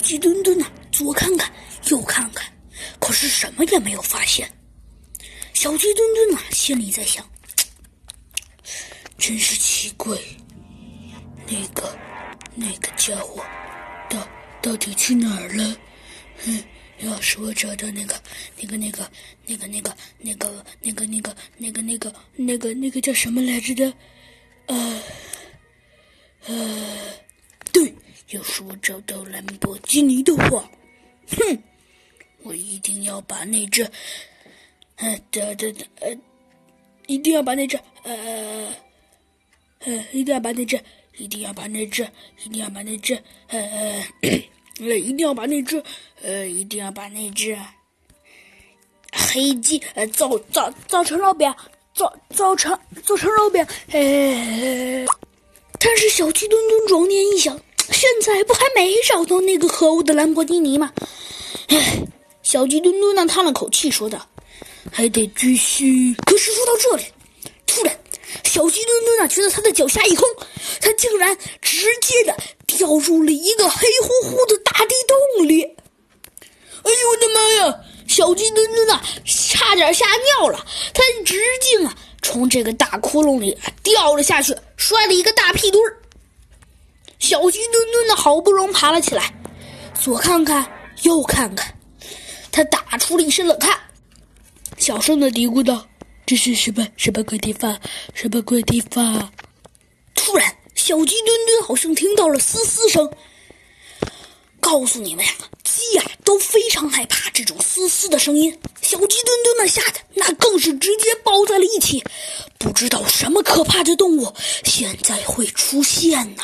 鸡墩墩呐，左看看，右看看，可是什么也没有发现。小鸡墩墩呐，心里在想：真是奇怪，那个那个家伙到到底去哪儿了？嗯，要是我找到那个那个那个那个那个那个那个那个那个那个那个那个叫什么来着的？呃呃，要是我找到兰博基尼的话，哼，我一定要把那只，呃的的的呃，一定要把那只呃呃，一定要把那只，一定要把那只，一定要把那只，呃呃，一定要把那只，呃，一定要把那只黑鸡呃造造造成肉饼。造造成做成肉饼，哎！但是小鸡墩墩转念一想，现在不还没找到那个可恶的兰博基尼吗？哎，小鸡墩墩呢叹了口气，说道：“还得继续。”可是说到这里，突然，小鸡墩墩呢觉得他的脚下一空，他竟然直接的掉入了一个黑乎乎的大地洞里。哎呦我的妈呀！小鸡墩墩呐，差点吓尿了。他直径啊，从这个大窟窿里掉了下去，摔了一个大屁墩儿。小鸡墩墩的，好不容易爬了起来，左看看，右看看，他打出了一身冷汗，小声的嘀咕道：“这是什么什么鬼地方？什么鬼地方？”突然，小鸡墩墩好像听到了嘶嘶声。告诉你们呀，鸡呀都非常害怕这种嘶嘶的声音。小鸡墩墩们吓得那更是直接抱在了一起，不知道什么可怕的动物现在会出现呢。